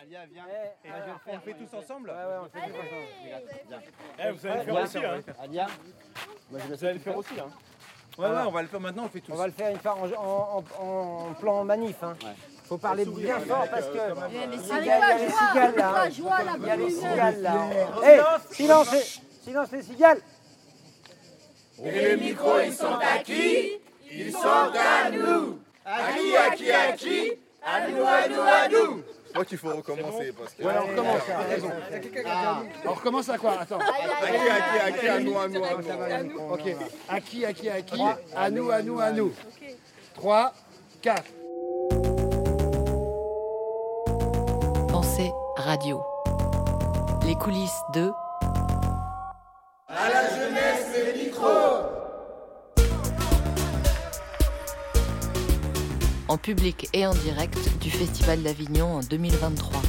Alia, viens. Eh, on fait tous ensemble Ouais, ouais, on fait tous ensemble. Eh, vous allez le faire aussi, hein Alia, Vous allez le faire aussi, hein Ouais, ouais, on va le faire maintenant, on fait tous. on va le faire une fois en, en- en- en plan manif. Hein. Faut parler bien fort parce que il y a les cigales là. Il y a les cigales là. Silence, les- silence les cigales. Je crois qu'il faut recommencer parce que. Ouais, on recommence, raison. On recommence à quoi Attends. À qui, à qui, à qui, à nous, à nous, à nous. Ok. À qui, à qui, à qui À nous, à nous, à nous. 3, 4. Pensée radio. Les coulisses de en public et en direct du Festival d'Avignon en 2023.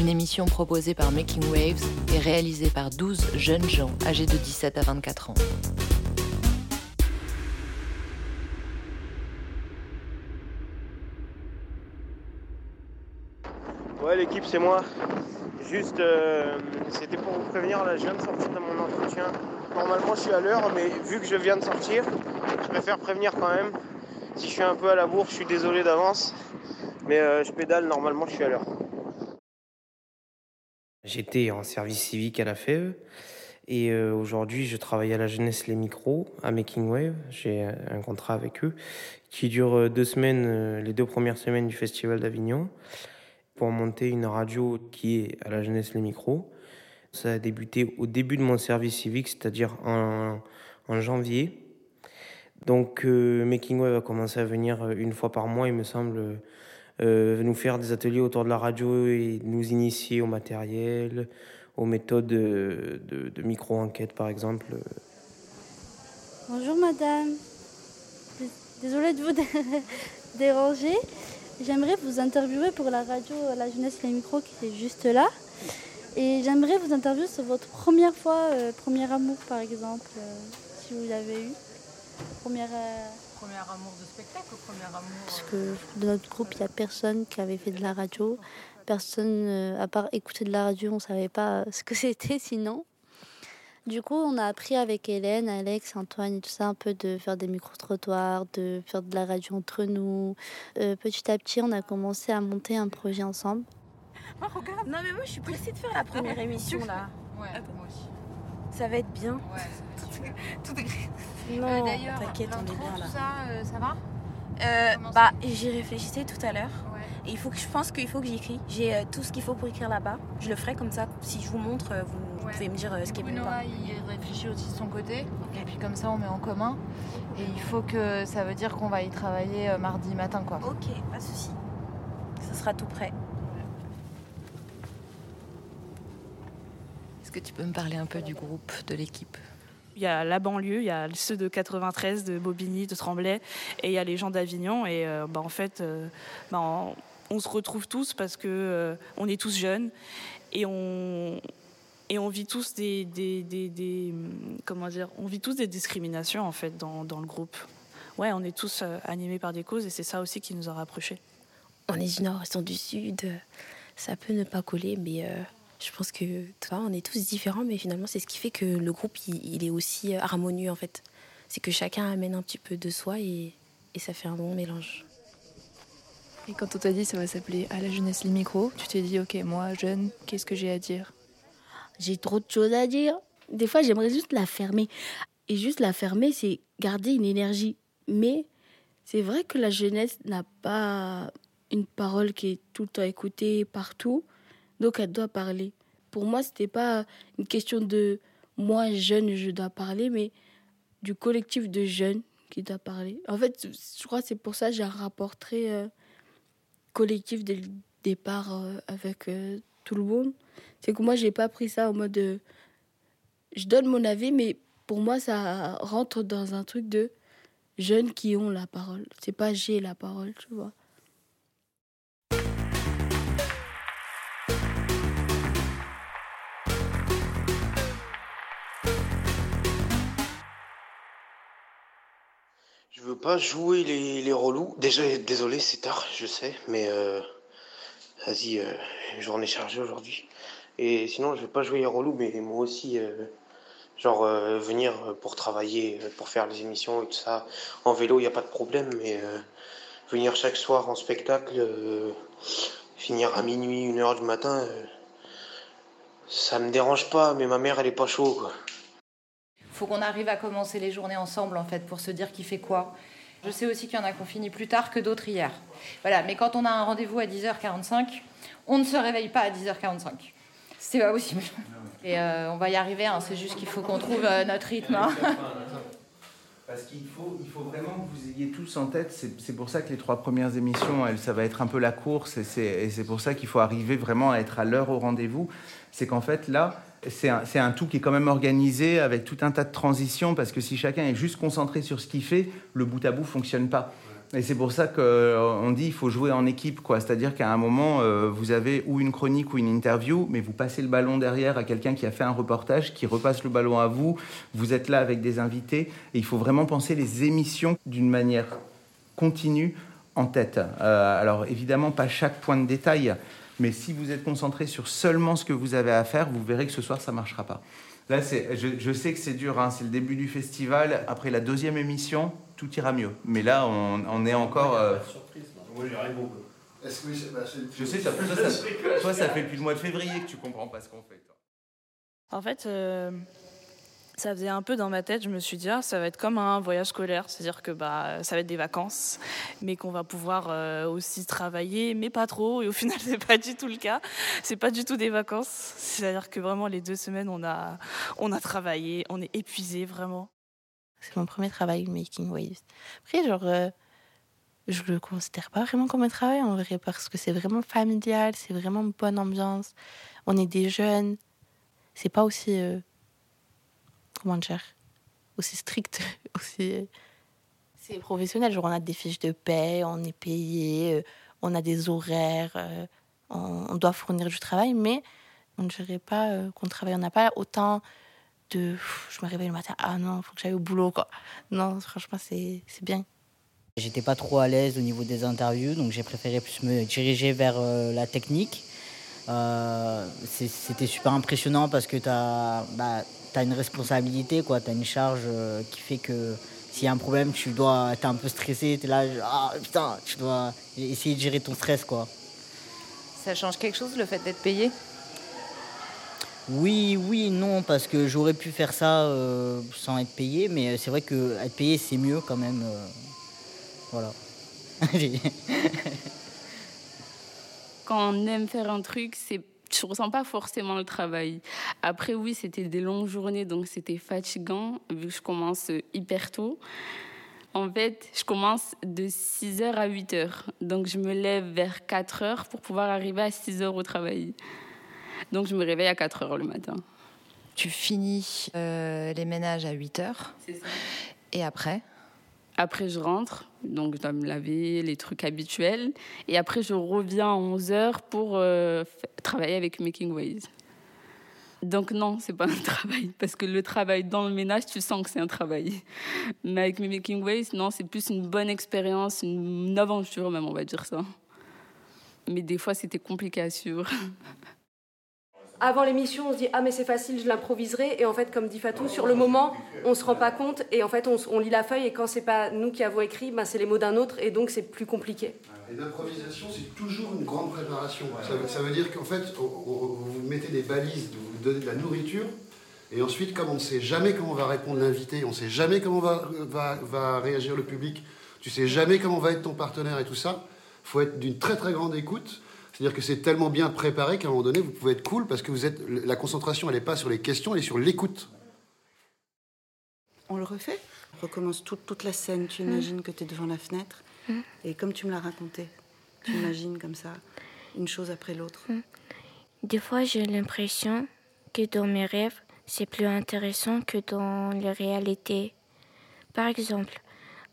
Une émission proposée par Making Waves et réalisée par 12 jeunes gens âgés de 17 à 24 ans. Ouais, l'équipe, c'est moi. Juste, euh, c'était pour vous prévenir, là, je viens de sortir de mon entretien. Normalement, je suis à l'heure, mais vu que je viens de sortir, je préfère prévenir quand même. Si je suis un peu à la bourre, je suis désolé d'avance. Mais euh, je pédale, normalement, je suis à l'heure. J'étais en service civique à la FEV et euh, aujourd'hui je travaille à la jeunesse Les Micros à Making Wave. J'ai un contrat avec eux qui dure euh, deux semaines, les deux premières semaines du Festival d'Avignon pour monter une radio qui est à la jeunesse Les Micros. Ça a débuté au début de mon service civique, c'est-à-dire en janvier. Donc euh, Making Wave a commencé à venir euh, une fois par mois, il me semble, euh, nous faire des ateliers autour de la radio et nous initier au matériel, aux méthodes de, micro-enquête par exemple. Bonjour madame. Dés- Désolée de vous dé- déranger. J'aimerais vous interviewer pour la radio La Jeunesse Les Micros qui est juste là. Et j'aimerais vous interviewer sur votre première fois, premier amour par exemple, si vous l'avez eu. Première, euh, Premier amour de spectacle ou premier amour Parce que dans notre groupe, il n'y a personne qui avait fait de la radio. Personne, euh, à part écouter de la radio, on ne savait pas ce que c'était sinon. Du coup, on a appris avec Hélène, Alex, Antoine et tout ça un peu de faire des micro-trottoirs, de faire de la radio entre nous. Euh, petit à petit, on a commencé à monter un projet ensemble. Non mais moi je suis pressée de faire la première émission là. Ouais, moi aussi. Ça va être bien. Ouais. Tout est Euh, Non, D'ailleurs, t'inquiète, on est bien là. tout ça, euh, ça va Euh, bah j'y réfléchissais tout à l'heure. Ouais. Et il faut que je pense qu'il faut que j'écris. J'ai euh, tout ce qu'il faut pour écrire là-bas. Je le ferai comme ça. Si je vous montre, euh, vous, pouvez me dire euh, ce qui est Noah, pas. il réfléchit aussi de son côté. Et puis comme ça, on met en commun. Et il faut que ça veut dire qu'on va y travailler euh, mardi matin, quoi. Ok, pas de souci. Ça sera tout prêt. Est-ce que tu peux me parler un peu du groupe, de l'équipe? Il y a la banlieue, il y a ceux de 93, de Bobigny, de Tremblay, et il y a les gens d'Avignon. Et euh, bah, en fait, euh, bah, on, on se retrouve tous parce que euh, on est tous jeunes et on et on vit tous des, des, des- des- comment dire, on vit tous des discriminations en fait dans, dans le groupe. Ouais, on est tous euh, animés par des causes et c'est ça aussi qui nous a rapprochés. on est du nord, ils sont du sud. Ça peut ne pas coller, mais euh, je pense que tu vois, on est tous différents, mais finalement, c'est ce qui fait que le groupe, il, il est aussi euh, harmonieux en fait. C'est que chacun amène un petit peu de soi et, et ça fait un bon mélange. Et quand on t'a dit ça va s'appeler À la jeunesse les micros, tu t'es dit, ok, moi, jeune, qu'est-ce que j'ai à dire? J'ai trop de choses à dire. Des fois, j'aimerais juste la fermer. Et juste la fermer, c'est garder une énergie. Mais c'est vrai que la jeunesse n'a pas une parole qui est tout le temps écoutée partout. Donc, elle doit parler. Pour moi, c'était pas une question de moi, jeune, je dois parler, mais du collectif de jeunes qui doit parler. En fait, je crois que c'est pour ça que j'ai un rapport très euh, collectif dès le départ euh, avec euh, tout le monde. C'est que moi, j'ai pas pris ça en mode. je donne mon avis, mais pour moi, ça rentre dans un truc de jeunes qui ont la parole. C'est pas j'ai la parole, tu vois. Pas jouer les, les relous. Déjà, désolé, c'est tard, je sais, mais euh, vas-y, euh, journée chargée aujourd'hui. Et sinon, je vais pas jouer les relous, mais moi aussi, euh, genre euh, venir pour travailler, pour faire les émissions et tout ça. En vélo, il n'y a pas de problème, mais venir chaque soir en spectacle, finir à minuit, une heure du matin, ça me dérange pas, mais ma mère, elle est pas chaud, quoi. faut qu'on arrive à commencer les journées ensemble en fait pour se dire qui fait quoi. Je sais aussi qu'il y en a qui ont fini plus tard que d'autres hier. Voilà, mais quand on a un rendez-vous à 10h45, on ne se réveille pas à 10h45. C'est pas possible. Et euh, on va y arriver, hein, c'est juste qu'il faut qu'on trouve euh, notre rythme. hein. Parce qu'il faut, vraiment que vous ayez tous en tête, c'est pour ça que les trois premières émissions, ça va être un peu la course, et c'est pour ça qu'il faut arriver vraiment à être à l'heure au rendez-vous. C'est qu'en fait, là, c'est un, tout qui est quand même organisé avec tout un tas de transitions, parce que si chacun est juste concentré sur ce qu'il fait, le bout à bout fonctionne pas. Et c'est pour ça qu'on dit il faut jouer en équipe, quoi. C'est-à-dire qu'à un moment, euh, vous avez ou une chronique ou une interview, mais vous passez le ballon derrière à quelqu'un qui a fait un reportage, qui repasse le ballon à vous. Vous êtes là avec des invités, et il faut vraiment penser les émissions d'une manière continue en tête. Euh, alors évidemment, pas chaque point de détail, mais si vous êtes concentré sur seulement ce que vous avez à faire, vous verrez que ce soir, ça marchera pas. Là, c'est, je, je sais que c'est dur, hein, c'est le début du festival. Après la deuxième émission, tout ira mieux. Mais là, on, on est encore. euh, Moi. Est-ce que c'est- bah, c'est- je sais, ça, toi, ça, toi, ça fait depuis le mois de février que tu comprends pas ce qu'on fait. toi. En fait, euh, ça faisait un peu dans ma tête, je me suis dit, ah, ça va être comme un voyage scolaire, c'est-à-dire que bah, ça va être des vacances, mais qu'on va pouvoir euh, aussi travailler, mais pas trop. Et au final, c'est pas du tout le cas. C'est pas du tout des vacances. C'est-à-dire que vraiment, les deux semaines, on a, on a travaillé, on est épuisé vraiment. C'est mon premier travail, Making Waves. Après, genre, euh, je le considère pas vraiment comme un travail en vrai, parce que c'est vraiment familial, c'est vraiment une bonne ambiance. On est des jeunes. C'est pas aussi. euh, comment dire Aussi strict, aussi. euh, c'est professionnel. Genre, on a des fiches de paie, on est payé, euh, on a des horaires, euh, on, doit fournir du travail, mais on ne dirait pas qu'on travaille. On n'a pas autant de. Je me réveille le matin, ah non, faut que j'aille au boulot, quoi. Non, franchement, c'est bien. J'étais pas trop à l'aise au niveau des interviews, donc j'ai préféré plus me diriger vers la technique. C'était super impressionnant parce que tu as, une responsabilité, tu as une charge euh, qui fait que s'il y a un problème, tu dois, es un peu stressé, tu es là, ah putain, tu dois essayer de gérer ton stress. quoi. Ça change quelque chose le fait d'être payé? Oui, oui, non, parce que j'aurais pu faire ça euh, sans être payé, mais c'est vrai que être payé, c'est mieux quand même. euh, voilà. quand on aime faire un truc, c'est tu ressens pas forcément le travail. Après oui, c'était des longues journées donc c'était fatigant vu que je commence hyper tôt. En fait, je commence de 6h à 8h. Donc je me lève vers 4h pour pouvoir arriver à 6h au travail. Donc je me réveille à 4h le matin. Tu finis euh, les ménages à 8 heures. Et après? Après, je rentre, donc je dois me laver, les trucs habituels. Et après, je reviens à 11 heures pour euh, travailler avec Making Ways. Donc non, c'est pas un travail, parce que le travail dans le ménage, tu sens que c'est un travail. Mais avec Making Ways, non, c'est plus une bonne expérience, une aventure même, on va dire ça. Mais des fois, c'était compliqué à suivre. Avant l'émission, on se dit ah mais c'est facile, je l'improviserai. Et en fait comme dit Fatou, sur le moment, on se rend pas compte. Et en fait on, lit la feuille. Et quand c'est pas nous qui avons écrit, ben, c'est les mots d'un autre. Et donc c'est plus compliqué. Et l'improvisation, c'est toujours une grande préparation. Ça, veut- ça veut dire qu'en fait, on- on- vous mettez des balises, vous vous donnez de la nourriture, et ensuite, comme on ne sait jamais comment va répondre l'invité, on ne sait jamais comment va, va, va réagir le public, tu sais jamais comment va être ton partenaire et tout ça, faut être d'une très très grande écoute. C'est-à-dire que c'est tellement bien préparé qu'à un moment donné, vous pouvez être cool parce que vous êtes, la concentration, elle n'est pas sur les questions, elle est sur l'écoute. On le refait? On recommence toute, toute la scène. Tu imagines que tu es devant la fenêtre. Mm. Et comme tu me l'as raconté, tu imagines comme ça, une chose après l'autre. Des fois, j'ai l'impression que dans mes rêves, c'est plus intéressant que dans la réalité. Par exemple,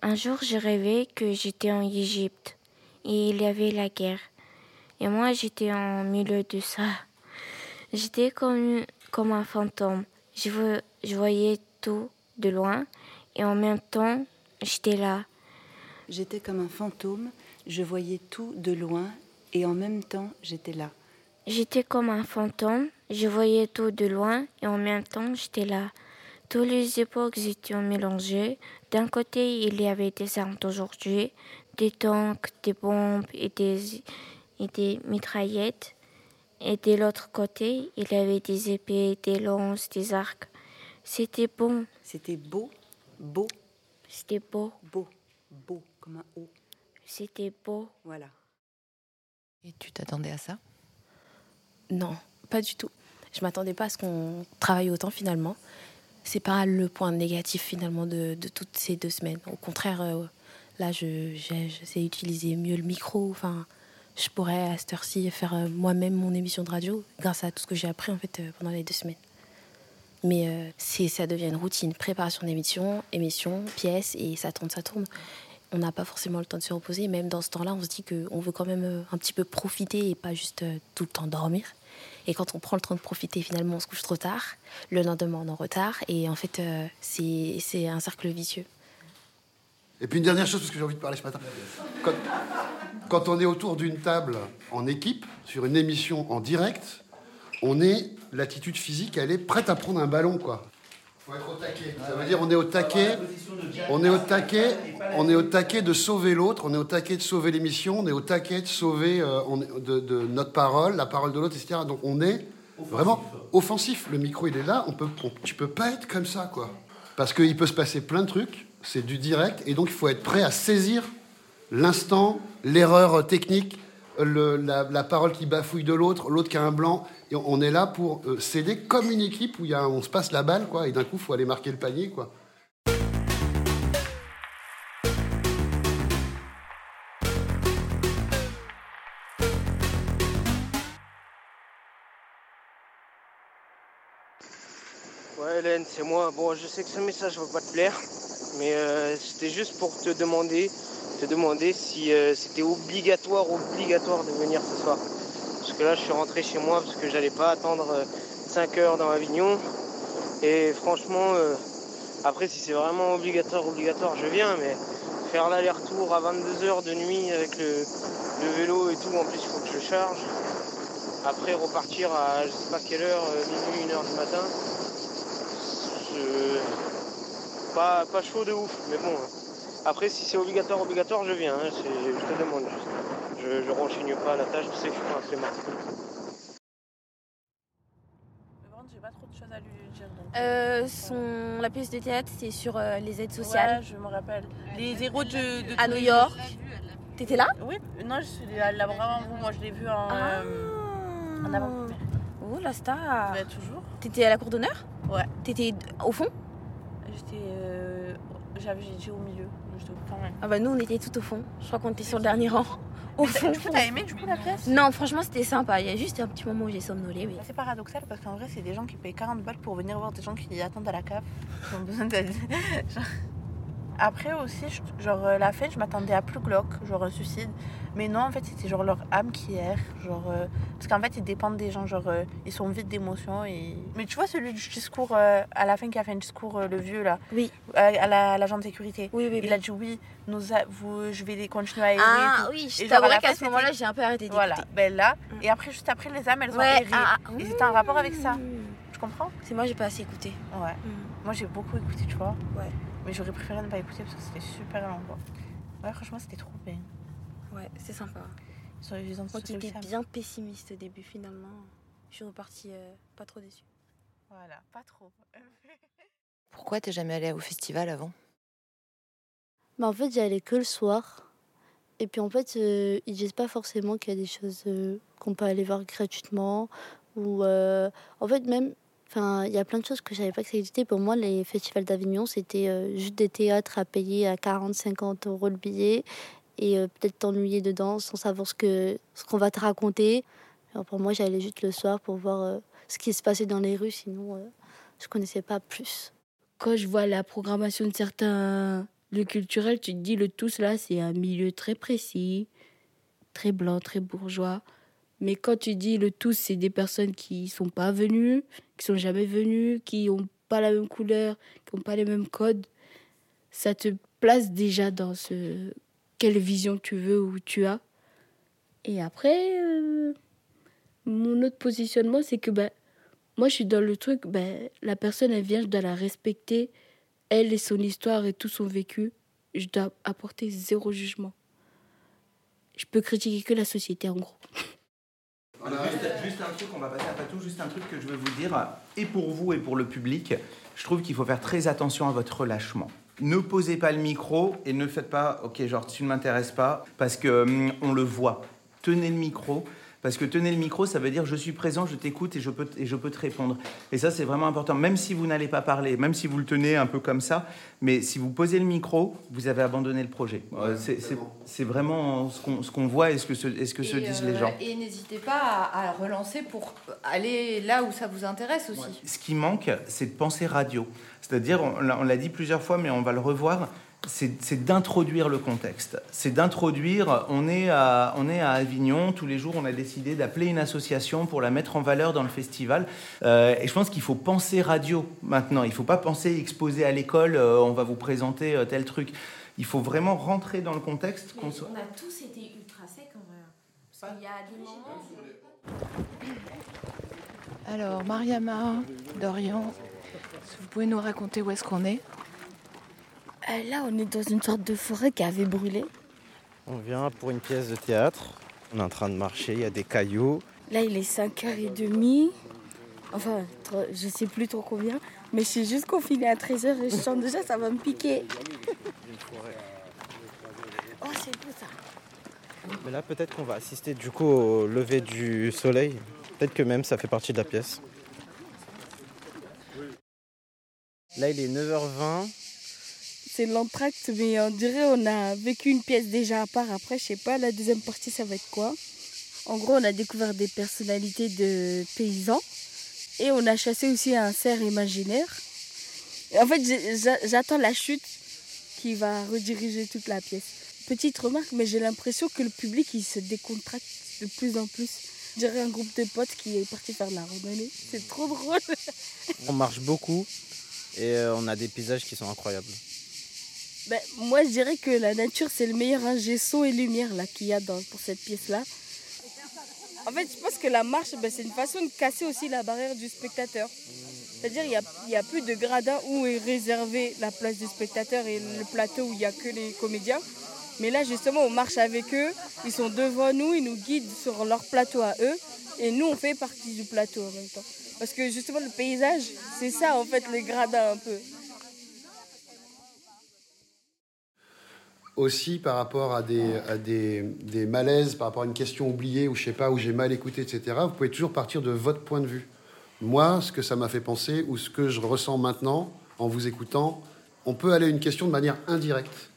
un jour, j'ai rêvé que j'étais en Égypte et il y avait la guerre. Et moi, j'étais en milieu de ça. J'étais comme, comme un fantôme. Je, vo- je voyais tout de loin et en même temps, j'étais là. J'étais comme un fantôme, je voyais tout de loin et en même temps j'étais là. J'étais comme un fantôme, je voyais tout de loin et en même temps j'étais là. Toutes les époques étaient mélangées. D'un côté, il y avait des armes d'aujourd'hui, des tanks, des bombes et des, et des mitraillettes. Et de l'autre côté, il y avait des épées, des lances, des arcs. C'était bon. C'était beau, beau. C'était beau. Beau, beau, comme un O. C'était beau. Voilà. Et tu t'attendais à ça? Non, pas du tout. Je m'attendais pas à ce qu'on travaille autant finalement. C'est pas le point négatif finalement de, de toutes ces deux semaines. Au contraire, euh, là, je, j'ai- je sais utiliser mieux le micro. Enfin, je pourrais à cette heure-ci faire euh, moi-même mon émission de radio grâce à tout ce que j'ai appris en fait euh, pendant les deux semaines. Mais euh, ça devient une routine. Préparation d'émission, émission, pièce, et ça tourne, ça tourne. On n'a pas forcément le temps de se reposer. Même dans ce temps-là, on se dit qu'on veut quand même euh, un petit peu profiter et pas juste tout le temps dormir. Et quand on prend le temps de profiter, finalement, on se couche trop tard. Le lendemain, on est en retard. Et en fait, c'est un cercle vicieux. Et puis une dernière chose, parce que j'ai envie de parler ce matin. Quand, on est autour d'une table en équipe, sur une émission en direct, on est, l'attitude physique, elle est prête à prendre un ballon, quoi. Faut être au taquet. Ça veut dire on est au taquet, on est au taquet, on est au taquet de sauver l'autre, on est au taquet de sauver l'émission, on est au taquet de sauver euh, notre parole, la parole de l'autre, etc. Donc on est vraiment offensif. Le micro il est là, on peut, on- tu peux pas être comme ça, quoi. Parce qu'il peut se passer plein de trucs, c'est du direct, et donc il faut être prêt à saisir l'instant, l'erreur technique, la, parole qui bafouille de l'autre, l'autre qui a un blanc. On est là pour euh, s'aider comme une équipe où on se passe la balle, quoi, et d'un coup, il faut aller marquer le panier. Ouais, Hélène, c'est moi. Bon, je sais que ce message va pas te plaire, mais euh, c'était juste pour te demander, te demander si euh, c'était obligatoire, obligatoire de venir ce soir. Parce que là, je suis rentré chez moi parce que j'allais pas attendre 5 heures dans Avignon. Et franchement, euh, après, si c'est vraiment obligatoire, obligatoire, je viens, mais faire l'aller-retour à 22h de nuit avec le, vélo et tout, en plus, il faut que je charge. Après, repartir à je sais pas quelle heure, euh, minuit, 1h du matin. Pas, pas chaud de ouf, mais bon. Après, si c'est obligatoire, obligatoire, je viens. hein, Je te demande juste. Je, je renchigne pas la tâche, tu sais que je suis pas un flemmard. J'ai pas trop de choses à lui dire. donc. Euh, son, la pièce de théâtre, c'est sur euh, les aides sociales. Ouais, je me rappelle. Les héros de, de À New York. T'étais là? Oui, non, je suis là, là vraiment vous. Moi, je l'ai vu en, Ah. euh, en avant-première. Oh, la star. Ouais, toujours. T'étais à la cour d'honneur? Ouais. T'étais au fond? J'étais. euh, J'avais j'étais au milieu. J'étais quand même. Ah bah nous, on était tout au fond. Je crois qu'on était sur le dernier rang. Au fond. Du coup, t'as aimé du coup la pièce? Non, franchement, c'était sympa. Il y a juste un petit moment où j'ai somnolé. Mais... C'est paradoxal parce qu'en vrai, c'est des gens qui payent 40 balles pour venir voir des gens qui attendent à la cave. Qui ont besoin d'aide. Genre- Après aussi, genre euh, la fête, je m'attendais à plus glauque, genre un suicide. Mais non, en fait, c'était genre leur âme qui erre. Genre, euh, parce qu'en fait, ils dépendent des gens, genre, euh, ils sont vides d'émotions. Et... Mais tu vois, celui du discours euh, à la fin qui a fait un discours, le vieux là, oui. à, à la- à l'agent de sécurité. Oui, oui, Il oui. a dit oui, nous vous, je vais continuer à aimer. Ah oui, je t'avouerais qu'à fin, ce moment-là, j'ai un peu arrêté d'écouter. Voilà, ben là, et après, juste après, les âmes, elles ont erré. ah, ah, et c'était en rapport avec ça. Tu comprends? C'est moi, j'ai pas assez écouté. Ouais. Moi, j'ai beaucoup écouté, tu vois. Ouais. Mais j'aurais préféré ne pas écouter parce que c'était super long, quoi. Ouais, franchement, c'était trop bien. Ouais, c'est sympa. Ils ont Moi qui étais bien pessimiste au début, finalement, je suis repartie euh, pas trop déçue. Voilà, pas trop. Pourquoi t'es jamais allé au festival avant? Bah, en fait, j'y allais que le soir. Et puis en fait, euh, ils disent pas forcément qu'il y a des choses euh, qu'on peut aller voir gratuitement. Ou euh, en fait, même, enfin, il y a plein de choses que je savais pas que. Pour moi, les festivals d'Avignon, c'était euh, juste des théâtres à payer à 40-50 euros le billet et euh, peut-être t'ennuyer dedans sans savoir ce que ce qu'on va te raconter. Alors pour moi, j'allais juste le soir pour voir euh, ce qui se passait dans les rues. Sinon, je connaissais pas plus. Quand je vois la programmation de certains lieux culturels, tu te dis le tous là, c'est un milieu très précis, très blanc, très bourgeois. Mais quand tu dis le tous, c'est des personnes qui sont pas venues, qui sont jamais venues, qui ont pas la même couleur, qui ont pas les mêmes codes, ça te place déjà dans ce quelle vision tu veux ou tu as. Et après, euh, mon autre positionnement, c'est que ben, moi, je suis dans le truc, ben, la personne, elle vient, je dois la respecter, elle et son histoire et tout son vécu. Je dois apporter zéro jugement. Je peux critiquer que la société, en gros. Juste, un truc, on va passer à Patou, juste un truc que je veux vous dire, et pour vous et pour le public, je trouve qu'il faut faire très attention à votre relâchement. Ne posez pas le micro et ne faites pas, ok, genre tu ne m'intéresses pas, parce que hum, on le voit. Tenez le micro, parce que tenez le micro, ça veut dire je suis présent, je t'écoute et, je peux, et je peux te répondre. Et ça, c'est vraiment important. Même si vous n'allez pas parler, même si vous le tenez un peu comme ça, mais si vous posez le micro, vous avez abandonné le projet. Euh, c'est- vraiment ce qu'on ce qu'on voit et ce que se, et ce que se disent euh, les gens. Et n'hésitez pas à, à relancer pour aller là où ça vous intéresse aussi. Ce qui manque, c'est de penser radio. C'est-à-dire, on l'a dit plusieurs fois, mais on va le revoir, c'est d'introduire le contexte. C'est d'introduire, on, est à- on est à Avignon, tous les jours on a décidé d'appeler une association pour la mettre en valeur dans le festival. Euh, et je pense qu'il faut penser radio maintenant. Il ne faut pas penser exposer à l'école, euh, on va vous présenter euh, tel truc. Il faut vraiment rentrer dans le contexte. qu'on soit- On a tous été ultra secs en vrai. Parce qu'il y a des moments. Alors, Mariama, Dorian, vous pouvez nous raconter où est-ce qu'on est Euh, là, on est dans une sorte de forêt qui avait brûlé. On vient pour une pièce de théâtre. On est en train de marcher, il y a des cailloux. Là, il est 5h30. Enfin, je sais plus trop combien. Mais je suis juste confinée à 13h et je sens déjà ça va me piquer. Oh, c'est beau ça. Mais là, peut-être qu'on va assister du coup au lever du soleil. Peut-être que même ça fait partie de la pièce. Là, il est 9h20. C'est l'entracte, mais on dirait on a vécu une pièce déjà à part. Après, je sais pas, la deuxième partie, ça va être quoi? En gros, on a découvert des personnalités de paysans et on a chassé aussi un cerf imaginaire. En fait, j'attends la chute qui va rediriger toute la pièce. Petite remarque, mais j'ai l'impression que le public, il se décontracte de plus en plus. Je dirais un groupe de potes qui est parti faire la randonnée. C'est trop drôle. On marche beaucoup et euh, on a des paysages qui sont incroyables. Ben, moi, je dirais que la nature, c'est le meilleur ingé son et lumière là qu'il y a dans, pour cette pièce-là. En fait, je pense que la marche, ben, c'est une façon de casser aussi la barrière du spectateur. C'est-à-dire qu'il n'y a, il y a plus de gradin où est réservée la place du spectateur et le plateau où il n'y a que les comédiens. Mais là, justement, on marche avec eux. Ils sont devant nous, ils nous guident sur leur plateau à eux. Et nous, on fait partie du plateau en même temps. Parce que justement, le paysage, c'est ça, en fait, les gradins un peu. Aussi par rapport à des, malaises, par rapport à une question oubliée ou je sais pas, où j'ai mal écouté, etc., vous pouvez toujours partir de votre point de vue. Moi, ce que ça m'a fait penser ou ce que je ressens maintenant en vous écoutant, on peut aller à une question de manière indirecte.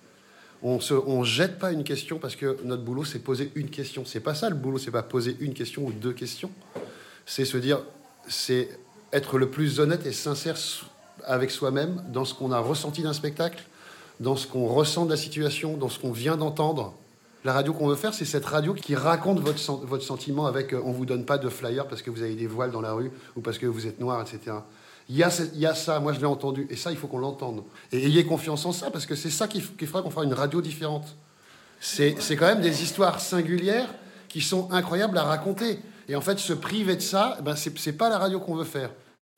On se, on jette pas une question parce que notre boulot c'est poser une question. C'est pas ça le boulot, c'est pas poser une question ou deux questions. C'est se dire, c'est être le plus honnête et sincère avec soi-même dans ce qu'on a ressenti d'un spectacle, dans ce qu'on ressent de la situation, dans ce qu'on vient d'entendre. La radio qu'on veut faire, c'est cette radio qui raconte votre, votre sentiment avec euh, on vous donne pas de flyer parce que vous avez des voiles dans la rue ou parce que vous êtes noir, etc. Il y, a, ça, moi je l'ai entendu, et ça il faut qu'on l'entende. Et ayez confiance en ça parce que c'est ça qui, fera qu'on fera une radio différente. C'est quand même des histoires singulières qui sont incroyables à raconter. Et en fait, se priver de ça, ben, c'est c'est pas la radio qu'on veut faire.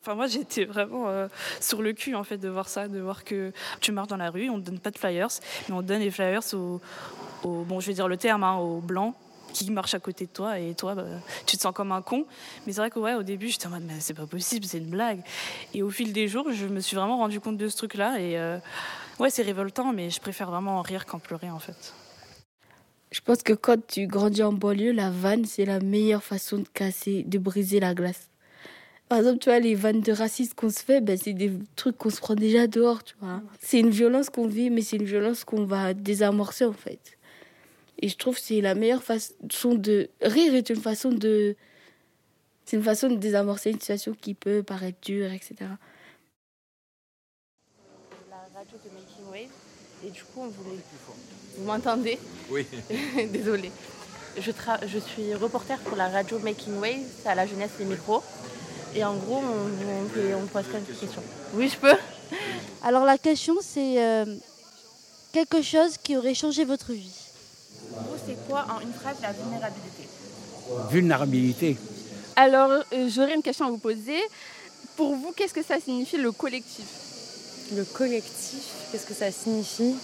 Enfin, moi, j'étais vraiment euh, sur le cul, en fait, de voir ça, de voir que tu marches dans la rue, on ne donne pas de flyers, mais on donne les flyers aux, bon, je vais dire le terme, hein, aux blancs qui marchent à côté de toi, et toi, bah, tu te sens comme un con. Mais c'est vrai que, au début, j'étais en mode, mais c'est pas possible, c'est une blague. Et au fil des jours, je me suis vraiment rendu compte de ce truc-là, et euh, ouais, c'est révoltant, mais je préfère vraiment rire qu'en pleurer, en fait. Je pense que quand tu grandis en banlieue, la vanne, c'est la meilleure façon de casser, de briser la glace. Par exemple, tu vois, les vannes de racisme qu'on se fait, ben, c'est des trucs qu'on se prend déjà dehors, tu vois. C'est une violence qu'on vit, mais c'est une violence qu'on va désamorcer, en fait. Et je trouve que c'est la meilleure façon de... Rire est une façon de... C'est une façon de désamorcer une situation qui peut paraître dure, etc. la radio de Making Wave. Et du coup, on voulait. Vous m'entendez Oui. Désolée. Je, tra- je suis reporter pour la radio Making Wave, c'est à la jeunesse les micros. Et en gros, on, on, on pose quelques questions. Oui, je peux Alors la question c'est euh, quelque chose qui aurait changé votre vie. c'est quoi en une phrase la vulnérabilité? Vulnérabilité. Alors, euh, j'aurais une question à vous poser. Pour vous, qu'est-ce que ça signifie le collectif? Le collectif, qu'est-ce que ça signifie?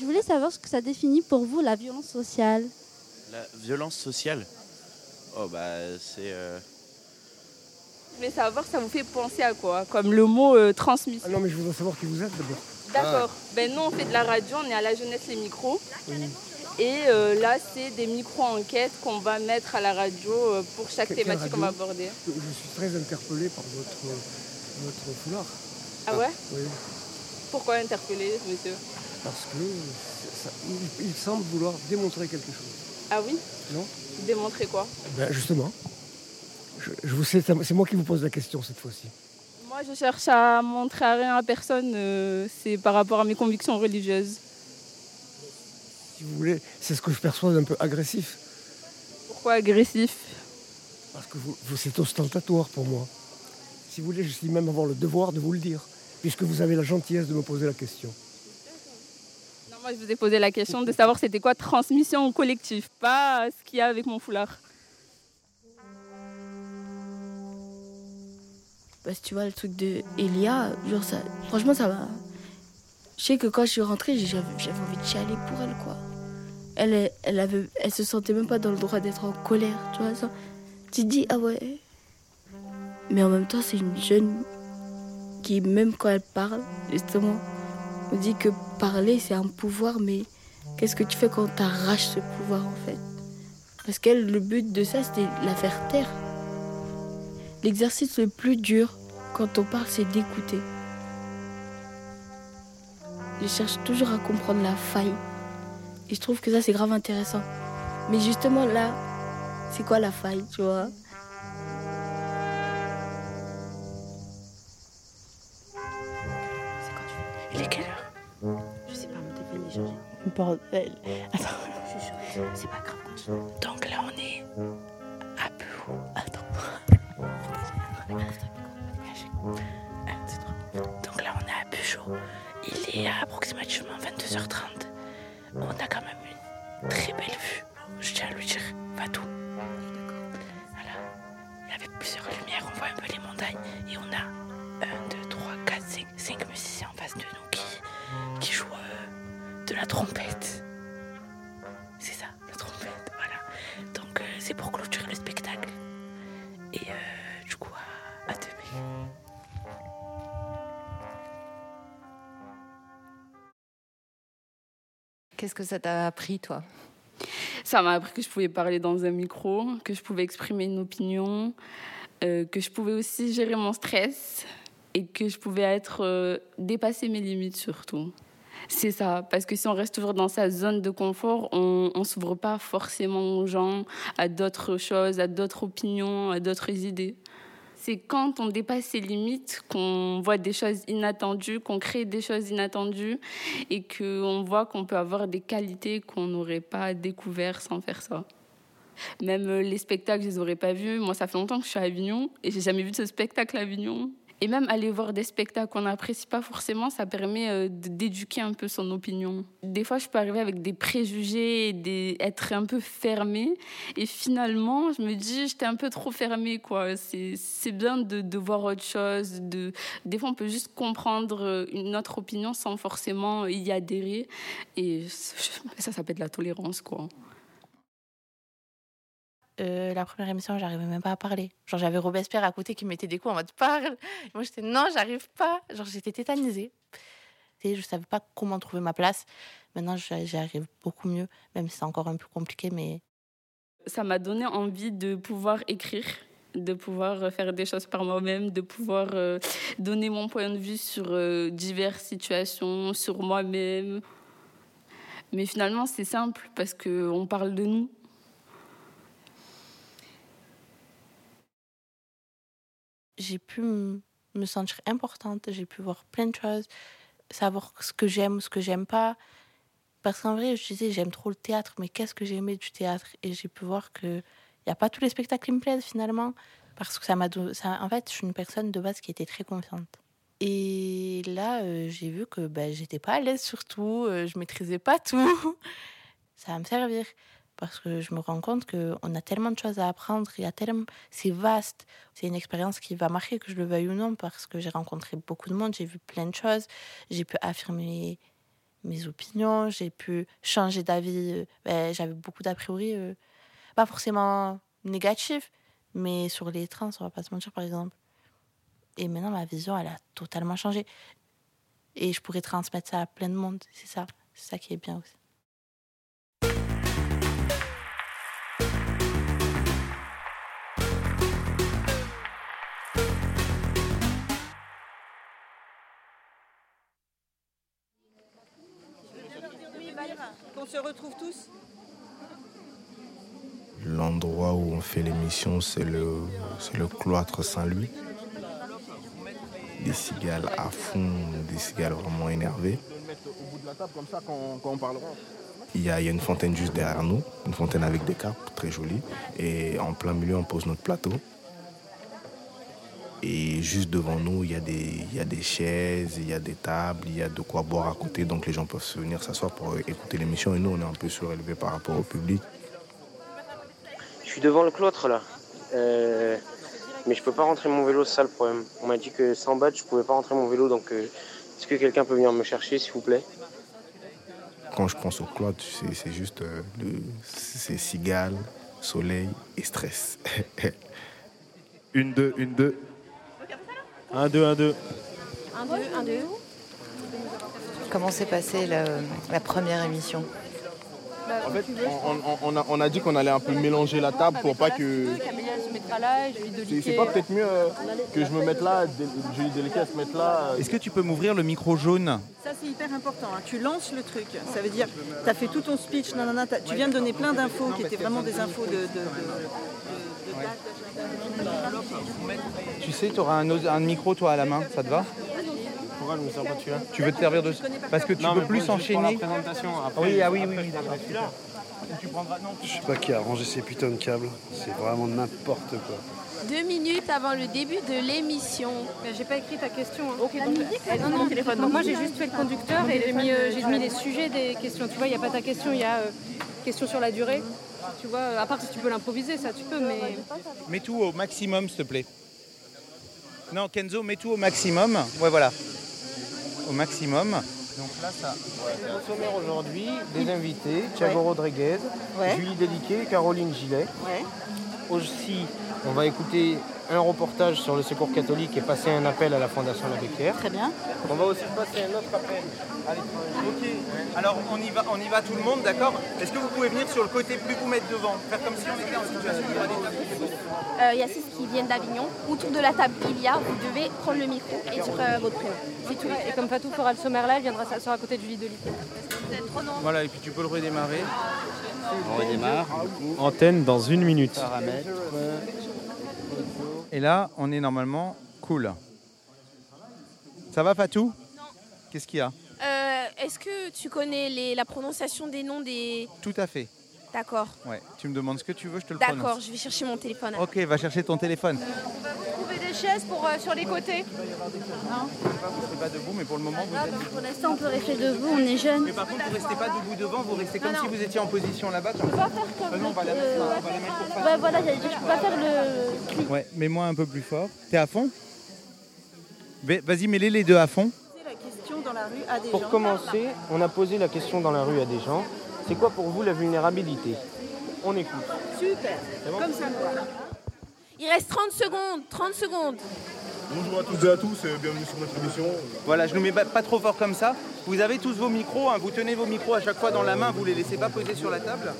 Je voulais savoir ce que ça définit pour vous la violence sociale. La violence sociale? Oh bah c'est... euh, Je voulais savoir, ça vous fait penser à quoi? Comme le mot euh, transmission. Ah non, mais je voudrais savoir qui vous êtes d'abord. D'accord. Ben nous, on fait de la radio, on est à la jeunesse les micros. Et euh, là, c'est des micro-enquêtes qu'on va mettre à la radio euh, pour chaque Quelle thématique qu'on va aborder. Je suis très interpellé par votre, votre foulard. Ah ouais? Oui, Pourquoi interpeller, monsieur? Parce que ça- il, il semble vouloir démontrer quelque chose. Ah oui? Non? Démontrer quoi? Ben justement. Je, vous sais, c'est moi qui vous pose la question cette fois-ci. Moi, je cherche à montrer à rien à personne. euh, c'est par rapport à mes convictions religieuses. Si vous voulez, c'est ce que je perçois d'un peu agressif. Pourquoi agressif? Parce que vous, vous- c'est ostentatoire pour moi. Si vous voulez, je suis même avoir le devoir de vous le dire, puisque vous avez la gentillesse de me poser la question. Non, moi, je vous ai posé la question de savoir c'était quoi transmission au collectif, pas ce qu'il y a avec mon foulard. Parce que tu vois, le truc de Elia, genre franchement, ça m'a. Je sais que quand je suis rentrée, j'avais envie de chialer pour elle, quoi. Elle, elle, avait, elle se sentait même pas dans le droit d'être en colère, tu vois. Ça. Tu te dis, ah ouais. Mais en même temps, c'est une jeune qui, même quand elle parle, justement, on dit que parler, c'est un pouvoir, mais qu'est-ce que tu fais quand tu arraches ce pouvoir, en fait? Parce qu'elle, le but de ça, c'était la faire taire. L'exercice le plus dur quand on parle, c'est d'écouter. Je cherche toujours à comprendre la faille. Et je trouve que ça, c'est grave intéressant. Mais justement, là, c'est quoi la faille, tu vois? Il est quelle heure? Je sais pas, mon téléphone est chargé. Bordel. Attends. Je suis. C'est pas grave. Donc là, on est 22h30. Ça t'a appris, toi? Ça m'a appris que je pouvais parler dans un micro, que je pouvais exprimer une opinion, euh, que je pouvais aussi gérer mon stress et que je pouvais être euh, dépasser mes limites surtout. C'est ça, parce que si on reste toujours dans sa zone de confort, on ne s'ouvre pas forcément aux gens, à d'autres choses, à d'autres opinions, à d'autres idées. C'est quand on dépasse ses limites qu'on voit des choses inattendues, qu'on crée des choses inattendues et qu'on voit qu'on peut avoir des qualités qu'on n'aurait pas découvertes sans faire ça. Même les spectacles, je les aurais pas vus. Moi, ça fait longtemps que je suis à Avignon et j'ai jamais vu de ce spectacle à Avignon. Et même aller voir des spectacles qu'on n'apprécie pas forcément, ça permet euh, d'éduquer un peu son opinion. Des fois, je peux arriver avec des préjugés, des, être un peu fermée. Et finalement, je me dis, j'étais un peu trop fermée. C'est bien de, voir autre chose. De... Des fois, on peut juste comprendre euh, une autre opinion sans forcément y adhérer. Et ça s'appelle de la tolérance. quoi. Euh, la première émission, j'arrivais même pas à parler. Genre, j'avais Robespierre à côté qui me mettait des coups en mode parle. Moi, j'étais non, j'arrive pas. Genre, j'étais tétanisée. Et je savais pas comment trouver ma place. Maintenant, j'y arrive beaucoup mieux, même si c'est encore un peu compliqué, mais ça m'a donné envie de pouvoir écrire, de pouvoir faire des choses par moi-même, de pouvoir euh, donner mon point de vue sur euh, diverses situations, sur moi-même. Mais finalement, c'est simple parce qu'on parle de nous. J'ai pu me sentir importante, j'ai pu voir plein de choses, savoir ce que j'aime, ce que j'aime pas. Parce qu'en vrai, je disais, j'aime trop le théâtre, mais qu'est-ce que j'ai aimé du théâtre? Et j'ai pu voir que il n'y a pas tous les spectacles qui me plaisent finalement. Parce que ça m'a don- ça En fait, je suis une personne de base qui était très confiante. Et là, euh, j'ai vu que ben, j'étais pas à l'aise sur tout, euh, je maîtrisais pas tout. ça va me servir. Parce que je me rends compte qu'on a tellement de choses à apprendre, il y a tellement, c'est vaste. C'est une expérience qui va marquer, que je le veuille ou non, parce que j'ai rencontré beaucoup de monde, j'ai vu plein de choses, j'ai pu affirmer mes opinions, j'ai pu changer d'avis. euh, ben, J'avais beaucoup d'a priori, euh, pas forcément négatifs, mais sur les trans, on va pas se mentir, par exemple. Et maintenant, ma vision, elle a totalement changé. Et je pourrais transmettre ça à plein de monde. C'est ça. C'est ça qui est bien aussi. L'endroit où on fait l'émission, c'est le, le cloître Saint-Louis. Des cigales à fond, des cigales vraiment énervées. Il y, a, il y a une fontaine juste derrière nous, une fontaine avec des carpes, très jolie. Et en plein milieu, on pose notre plateau. Et juste devant nous, il y, a des, il y a des chaises, il y a des tables, il y a de quoi boire à côté. Donc les gens peuvent se venir s'asseoir pour écouter l'émission. Et nous, on est un peu surélevé par rapport au public. Je suis devant le cloître là. Euh, mais je peux pas rentrer mon vélo, c'est ça le problème. On m'a dit que sans badge, je pouvais pas rentrer mon vélo, donc euh, est-ce que quelqu'un peut venir me chercher s'il vous plaît? Quand je pense au cloître, c'est, c'est juste euh, le, c'est cigale, soleil et stress. Une, deux, une, deux. Un, deux, un, deux. Un, deux, un, deux. Comment s'est passée la, la première émission? En fait, on, on- on a, on a dit qu'on allait un peu mélanger la table pour pas que. C'est pas peut-être mieux euh, que je me mette là, Julie Délicat se mette là. euh. Est-ce que tu peux m'ouvrir le micro jaune? Ça, c'est hyper important. hein. Tu lances le truc. Ça veut dire, tu as fait tout ton speech, nanana, tu viens de donner plein d'infos qui étaient vraiment des infos de. de- de- Tu sais, tu auras un, micro toi à la main, ça te va Pourquoi je me sers pas de celui-là Tu veux te servir de Parce que tu Non, peux plus enchaîner. Ah oui, ah oui, oui, oui, je d'accord. Je sais pas qui a rangé ces putains de câbles. C'est vraiment n'importe quoi. Deux minutes avant le début de l'émission. J'ai pas écrit ta question. hein. non, non, Donc moi j'ai juste fait le conducteur et j'ai mis, euh, mis les sujets des questions. Tu vois, il n'y a pas ta question, il y a euh, question sur la durée. Tu vois, à part si tu peux l'improviser, ça tu peux, mais. Mets tout au maximum, s'il te plaît. Non, Kenzo, mets tout au maximum. Ouais, voilà. Au maximum. Donc là, ça. Au sommaire aujourd'hui, des invités, Thiago Rodriguez, Ouais. Julie Déliquet, Caroline Gillet. Aussi, on va écouter un reportage sur le secours catholique et passer un appel à la Fondation L'Abbé Pierre. Très bien. On va aussi passer un autre appel à Ok. Alors, on y va, on y va tout le monde, d'accord? Est-ce que vous pouvez venir sur le côté, plus vous mettre devant Faire comme si on était en situation de. Euh, Il y a six qui viennent d'Avignon. Autour de la table, il y a, vous devez prendre le micro et dire euh, votre prénom. C'est tout. Et comme Fatou fera le sommaire là, elle viendra s'asseoir à côté de Julie Delis. Voilà, et puis tu peux le redémarrer. On redémarre. Antenne dans une minute. Paramètres. Et là, on est normalement cool. Ça va, Fatou? Qu'est-ce qu'il y a? Euh, Est-ce que tu connais les- la prononciation des noms des... Tout à fait. D'accord. Ouais. Tu me demandes ce que tu veux, je te le D'accord, prononce. je vais chercher mon téléphone. Ok, va chercher ton téléphone. Trouver des chaises pour, euh, sur les côtés. Vous restez pas debout, mais pour le moment, vous êtes debout. Pour l'instant, on peut rester debout, on est jeunes. Mais par contre, vous restez pas debout devant, vous restez comme Non, si non. vous étiez en position là-bas. Je peux pas faire comme Ah non, on va la euh, mettre, on va la mettre pour face. Ouais, voilà, j'allais dire, je peux pas faire le clic. Ouais, mets-moi un peu plus fort. T'es à fond? Mais Vas-y, mets-les les deux à fond. Pour commencer, on a posé la question dans la rue à des gens. C'est quoi pour vous la vulnérabilité? On écoute. Super. Comme ça. Il reste 30 secondes, 30 secondes. Bonjour à toutes et à tous et bienvenue sur notre émission. Voilà, je ne mets pas, pas trop fort comme ça. Vous avez tous vos micros, hein, vous tenez vos micros à chaque fois dans la main, vous les laissez pas poser sur la table.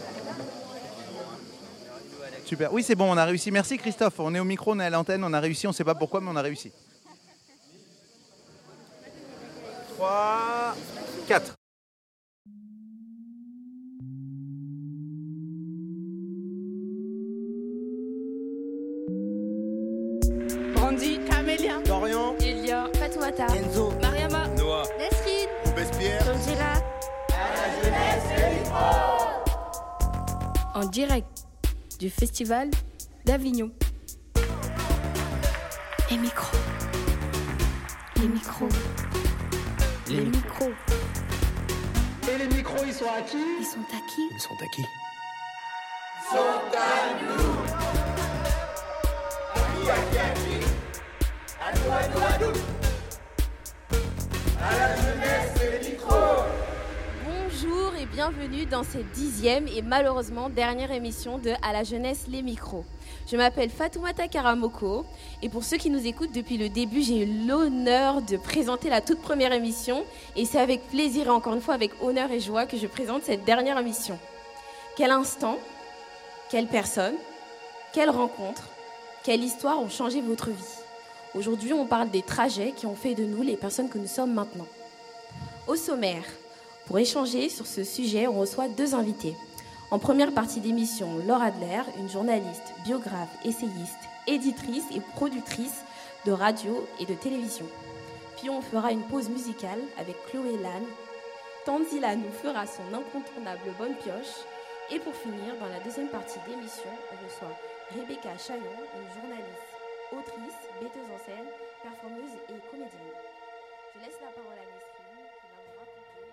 Super. Oui, c'est bon, on a réussi. Merci Christophe. On est au micro, on est à l'antenne, on a réussi. On ne sait pas pourquoi, mais on a réussi. 3, 4. Sandy, Dorian, Elia, Fatouata, Enzo, Mariama, Noah, Nesrine, Robespierre, Tondira, à la jeunesse En direct du festival d'Avignon. Les micros. Les micros. Les, micros. Et les micros, ils sont à qui? Ils sont à qui? Ils sont à qui? Sont à nous. Yeah, yeah. Bonjour et bienvenue dans cette dixième et malheureusement dernière émission de À la jeunesse les micros. Je m'appelle Fatoumata Karamoko et pour ceux qui nous écoutent depuis le début, j'ai eu l'honneur de présenter la toute première émission et c'est avec plaisir et encore une fois avec honneur et joie que je présente cette dernière émission. Quel instant, quelle personne, quelle rencontre, quelle histoire ont changé votre vie? Aujourd'hui, on parle des trajets qui ont fait de nous les personnes que nous sommes maintenant. Au sommaire, pour échanger sur ce sujet, on reçoit deux invités. En première partie d'émission, Laure Adler, une journaliste, biographe, essayiste, éditrice et productrice de radio et de télévision. Puis on fera une pause musicale avec Chloé Lannes. Tanzila nous fera son incontournable bonne pioche. Et pour finir, dans la deuxième partie d'émission, on reçoit Rebecca Chaillon, une journaliste, autrice, metteuse en scène, performeuse et comédienne. Je laisse la parole à Nesrine qui va vous raconter.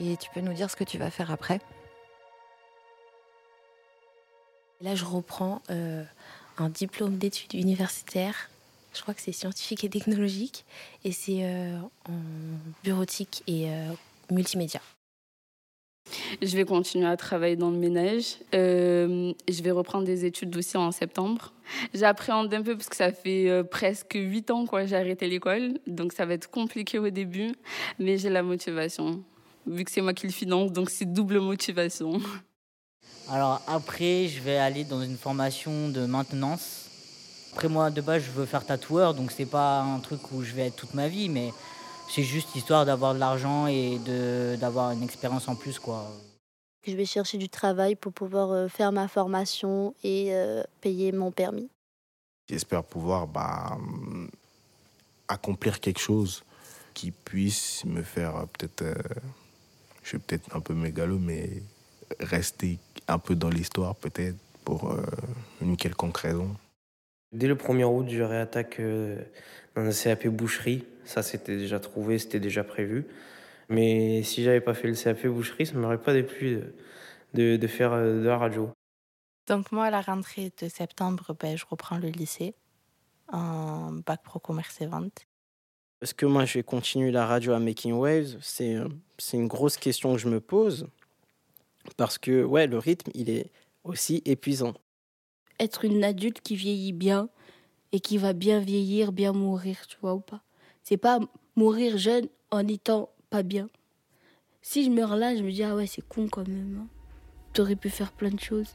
Et tu peux nous dire ce que tu vas faire après? Là, je reprends euh, un diplôme d'études universitaires. Je crois que c'est scientifique et technologique. Et c'est euh, en bureautique et euh, multimédia. Je vais continuer à travailler dans le ménage. Euh, je vais reprendre des études aussi en septembre. J'appréhende un peu parce que ça fait euh, presque huit ans que j'ai arrêté l'école. Donc ça va être compliqué au début. Mais j'ai la motivation. Vu que c'est moi qui le finance, donc c'est double motivation. Alors après, je vais aller dans une formation de maintenance. Après moi, de base, je veux faire tatoueur, donc c'est pas un truc où je vais être toute ma vie, mais c'est juste histoire d'avoir de l'argent et de d'avoir une expérience en plus, quoi. Je vais chercher du travail pour pouvoir euh, faire ma formation et euh, payer mon permis. J'espère pouvoir bah, accomplir quelque chose qui puisse me faire euh, peut-être, euh, je suis peut-être un peu mégalo, mais rester un peu dans l'histoire peut-être pour euh, une quelconque raison. Dès le 1er août, je réattaque euh, dans un CAP boucherie. Ça, c'était déjà trouvé, c'était déjà prévu. Mais si j'avais pas fait le CAP boucherie, ça m'aurait pas déplu de, de, de faire euh, de la radio. Donc moi, à la rentrée de septembre, ben, je reprends le lycée en bac pro commerce et vente. Est-ce que moi je vais continuer la radio à Making Waves? C'est euh, c'est une grosse question que je me pose. Parce que, ouais, le rythme, il est aussi épuisant. Être une adulte qui vieillit bien et qui va bien vieillir, bien mourir, tu vois ou pas C'est pas mourir jeune en étant pas bien. Si je meurs là, je me dis, ah ouais, c'est con quand même. hein. T'aurais pu faire plein de choses.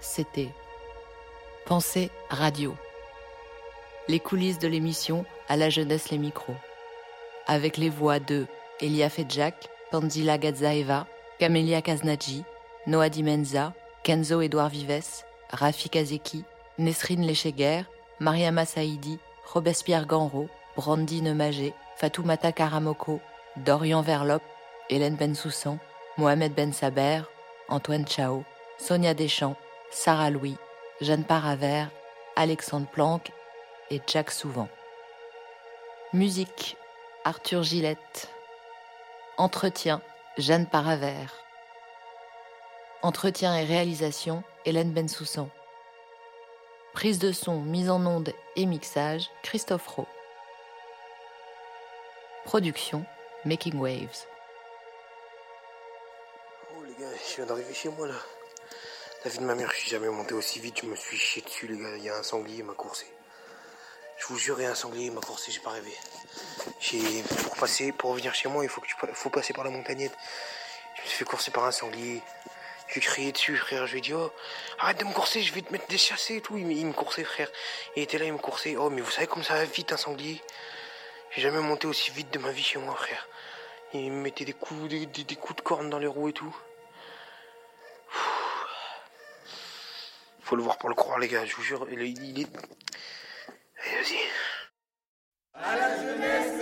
C'était Pensée Radio. Les coulisses de l'émission À la jeunesse les micros. Avec les voix de Elia Fedjak, Tanzila Gadzaeva, Camélia Kaznadji, Noah Dimenza, Kenzo Edouard Vives, Rafi Kazeki, Nesrine Lecheguer, Mariama Saïdi, Robespierre Ganro, Brandine Magé, Fatoumata Karamoko, Dorian Verlop, Hélène Bensoussan, Mohamed Ben Saber, Antoine Chao, Sonia Deschamps, Sarah Louis, Jeanne Paravert, Alexandre Planck et Jack Souvent. Musique, Arthur Gillette. Entretien, Jeanne Paravert. Entretien et réalisation, Hélène Bensoussan. Prise de son, mise en onde et mixage, Christophe Rowe. Production, Making Waves. Oh les gars, je viens d'arriver chez moi là. La vie de ma mère, je suis jamais monté aussi vite, je me suis chié dessus les gars. Il y a un sanglier, il m'a coursé. Je vous jure, il y a un sanglier, il m'a coursé, j'ai pas rêvé. Pour passer, pour revenir chez moi, il faut que tu faut passer par la montagnette. Je me suis fait courser par un sanglier lui crier dessus, frère. Je lui ai dit, oh, arrête de me courser, je vais te mettre des chassés et tout. Il, il me coursait, frère. Il était là, il me coursait. Oh, mais vous savez comme ça va vite, un sanglier J'ai jamais monté aussi vite de ma vie chez moi, frère. Il me mettait des coups, des, coups de corne dans les roues et tout. Faut le voir pour le croire, les gars, je vous jure. Il, il est. Allez, vas-y.